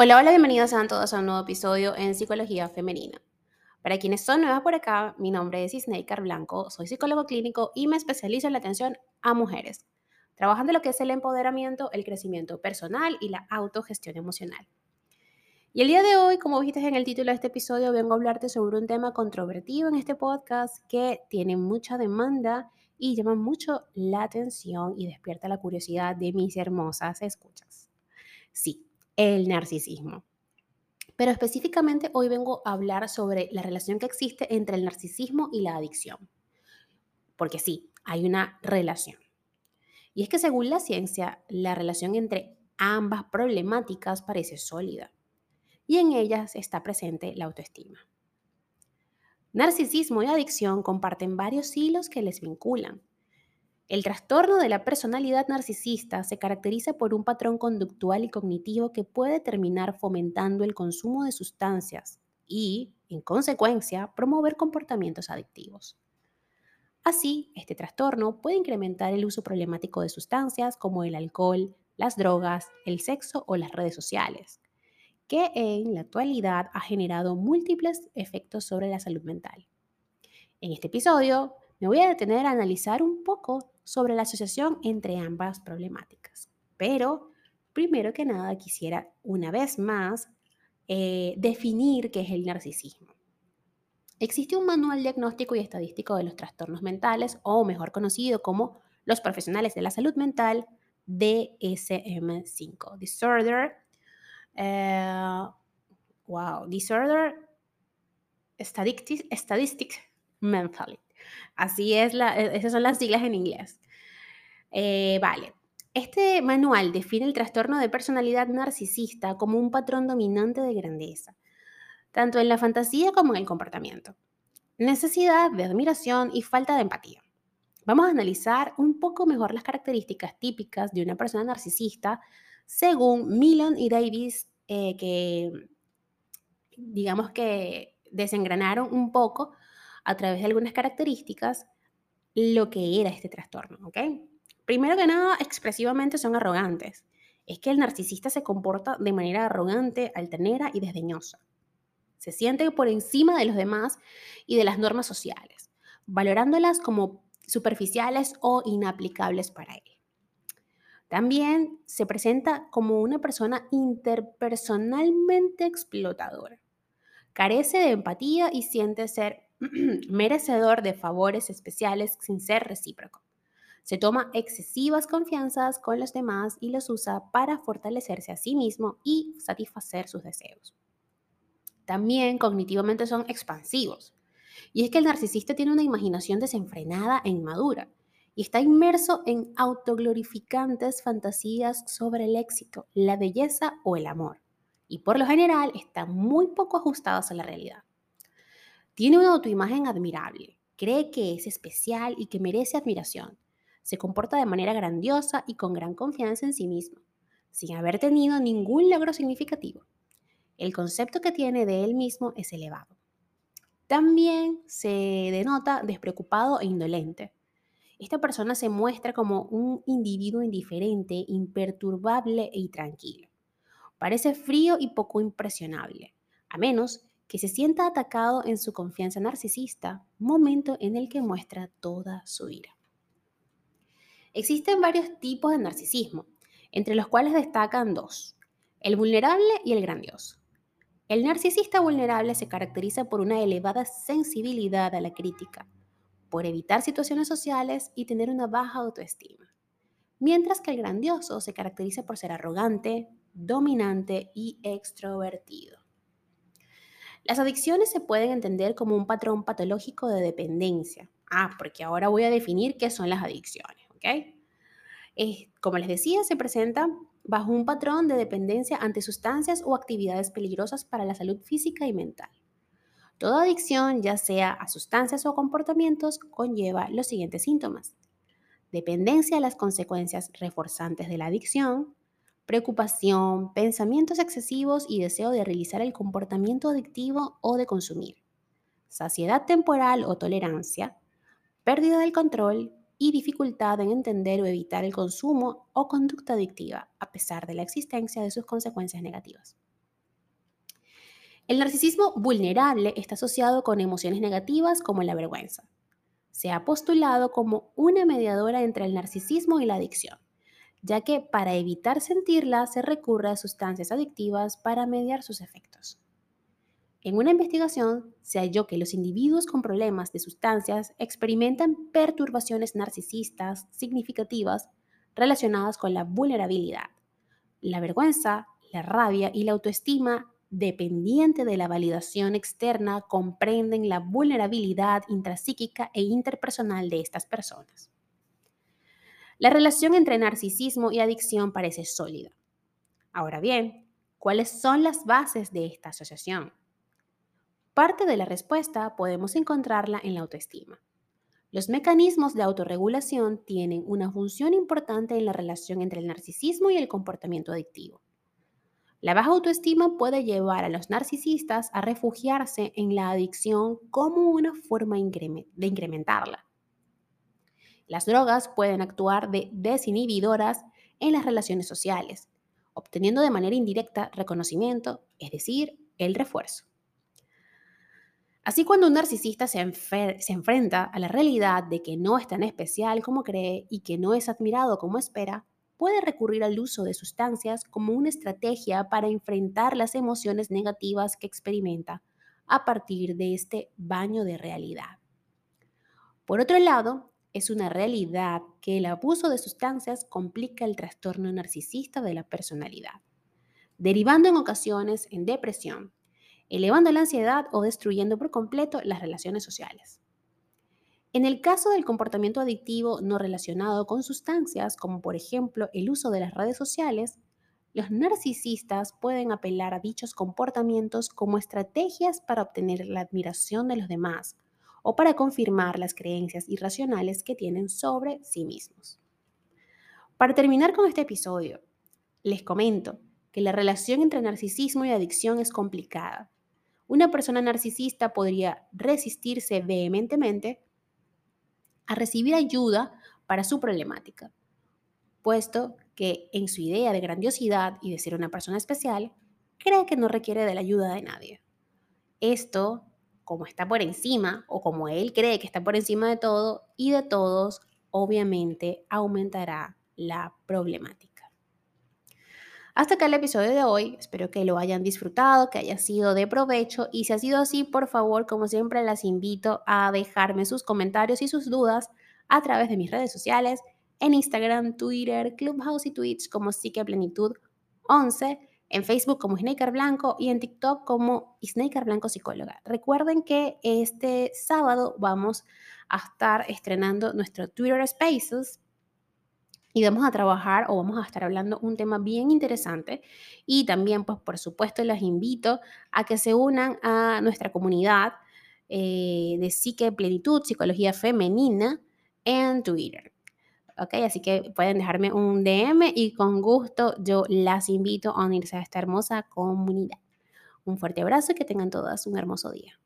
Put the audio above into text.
Hola, hola, bienvenidos a todos a un nuevo episodio en Psicología Femenina. Para quienes son nuevas por acá, mi nombre es Isneikar Blanco, soy psicólogo clínico y me especializo en la atención a mujeres, trabajando lo que es el empoderamiento, el crecimiento personal y la autogestión emocional. Y el día de hoy, como viste en el título de este episodio, vengo a hablarte sobre un tema controvertido en este podcast que tiene mucha demanda y llama mucho la atención y despierta la curiosidad de mis hermosas escuchas. Sí, el narcisismo. Pero específicamente hoy vengo a hablar sobre la relación que existe entre el narcisismo y la adicción. Porque sí, hay una relación. Y es que según la ciencia, la relación entre ambas problemáticas parece sólida. Y en ellas está presente la autoestima. Narcisismo y adicción comparten varios hilos que les vinculan, el trastorno de la personalidad narcisista se caracteriza por un patrón conductual y cognitivo que puede terminar fomentando el consumo de sustancias y, en consecuencia, promover comportamientos adictivos. Así, este trastorno puede incrementar el uso problemático de sustancias como el alcohol, las drogas, el sexo o las redes sociales, que en la actualidad ha generado múltiples efectos sobre la salud mental. En este episodio me voy a detener a analizar un poco sobre la asociación entre ambas problemáticas. Pero, primero que nada, quisiera una vez más eh, definir qué es el narcisismo. Existe un manual diagnóstico y estadístico de los trastornos mentales, o mejor conocido como los profesionales de la salud mental, DSM5, Disorder, eh, wow, Disorder Statistics Mentally. Así es, e, esas son las siglas en inglés. Eh, vale. Este manual define el trastorno de personalidad narcisista como un patrón dominante de grandeza, tanto en la fantasía como en el comportamiento. Necesidad de admiración y falta de empatía. Vamos a analizar un poco mejor las características típicas de una persona narcisista según Milon y Davis, eh, que digamos que desengranaron un poco a través de algunas características lo que era este trastorno, ¿ok? Primero que nada, expresivamente son arrogantes. Es que el narcisista se comporta de manera arrogante, altanera y desdeñosa. Se siente por encima de los demás y de las normas sociales, valorándolas como superficiales o inaplicables para él. También se presenta como una persona interpersonalmente explotadora. Carece de empatía y siente ser merecedor de favores especiales sin ser recíproco. Se toma excesivas confianzas con los demás y los usa para fortalecerse a sí mismo y satisfacer sus deseos. También cognitivamente son expansivos. Y es que el narcisista tiene una imaginación desenfrenada e inmadura y está inmerso en autoglorificantes fantasías sobre el éxito, la belleza o el amor. Y por lo general están muy poco ajustados a la realidad. Tiene una autoimagen admirable, cree que es especial y que merece admiración. Se comporta de manera grandiosa y con gran confianza en sí mismo, sin haber tenido ningún logro significativo. El concepto que tiene de él mismo es elevado. También se denota despreocupado e indolente. Esta persona se muestra como un individuo indiferente, imperturbable y tranquilo. Parece frío y poco impresionable, a menos que se sienta atacado en su confianza narcisista, momento en el que muestra toda su ira. Existen varios tipos de narcisismo, entre los cuales destacan dos, el vulnerable y el grandioso. El narcisista vulnerable se caracteriza por una elevada sensibilidad a la crítica, por evitar situaciones sociales y tener una baja autoestima, mientras que el grandioso se caracteriza por ser arrogante, dominante y extrovertido. Las adicciones se pueden entender como un patrón patológico de dependencia. Ah, porque ahora voy a definir qué son las adicciones, ¿ok? como les decía, se presenta bajo un patrón de dependencia ante sustancias o actividades peligrosas para la salud física y mental. Toda adicción, ya sea a sustancias o comportamientos, conlleva los siguientes síntomas. Dependencia a las consecuencias reforzantes de la adicción, preocupación, pensamientos excesivos y deseo de realizar el comportamiento adictivo o de consumir, saciedad temporal o tolerancia, pérdida del control y dificultad en entender o evitar el consumo o conducta adictiva, a pesar de la existencia de sus consecuencias negativas. El narcisismo vulnerable está asociado con emociones negativas como la vergüenza. Se ha postulado como una mediadora entre el narcisismo y la adicción, ya que para evitar sentirla se recurre a sustancias adictivas para mediar sus efectos. En una investigación se halló que los individuos con problemas de sustancias experimentan perturbaciones narcisistas significativas relacionadas con la vulnerabilidad, la vergüenza, la rabia y la autoestima dependiente de la validación externa comprenden la vulnerabilidad intrapsíquica e interpersonal de estas personas. La relación entre narcisismo y adicción parece sólida. Ahora bien, ¿cuáles son las bases de esta asociación? Parte de la respuesta podemos encontrarla en la autoestima. Los mecanismos de autorregulación tienen una función importante en la relación entre el narcisismo y el comportamiento adictivo. La baja autoestima puede llevar a los narcisistas a refugiarse en la adicción como una forma de incrementarla. Las drogas pueden actuar de desinhibidoras en las relaciones sociales, obteniendo de manera indirecta reconocimiento, es decir, el refuerzo. Así cuando un narcisista se, enfrenta a la realidad de que no es tan especial como cree y que no es admirado como espera, puede recurrir al uso de sustancias como una estrategia para enfrentar las emociones negativas que experimenta a partir de este baño de realidad. Por otro lado, es una realidad que el abuso de sustancias complica el trastorno narcisista de la personalidad, derivando en ocasiones en depresión, elevando la ansiedad o destruyendo por completo las relaciones sociales. En el caso del comportamiento adictivo no relacionado con sustancias, como por ejemplo el uso de las redes sociales, los narcisistas pueden apelar a dichos comportamientos como estrategias para obtener la admiración de los demás o para confirmar las creencias irracionales que tienen sobre sí mismos. Para terminar con este episodio, les comento que la relación entre narcisismo y adicción es complicada. Una persona narcisista podría resistirse vehementemente a recibir ayuda para su problemática, puesto que en su idea de grandiosidad y de ser una persona especial, cree que no requiere de la ayuda de nadie. Esto, como está por encima, o como él cree que está por encima de todo y de todos, obviamente aumentará la problemática. Hasta acá el episodio de hoy. Espero que lo hayan disfrutado, que haya sido de provecho y si ha sido así, por favor, como siempre, las invito a dejarme sus comentarios y sus dudas a través de mis redes sociales, en Instagram, Twitter, Clubhouse y Twitch como Psique Plenitud 11, en Facebook como Snaker Blanco y en TikTok como Snaker Blanco Psicóloga. Recuerden que este sábado vamos a estar estrenando nuestro Twitter Spaces y vamos a trabajar o vamos a estar hablando un tema bien interesante y también pues por supuesto les invito a que se unan a nuestra comunidad eh, de psique plenitud, psicología femenina en Twitter. ¿Ok? Así que pueden dejarme un DM y con gusto yo las invito a unirse a esta hermosa comunidad. Un fuerte abrazo y que tengan todas un hermoso día.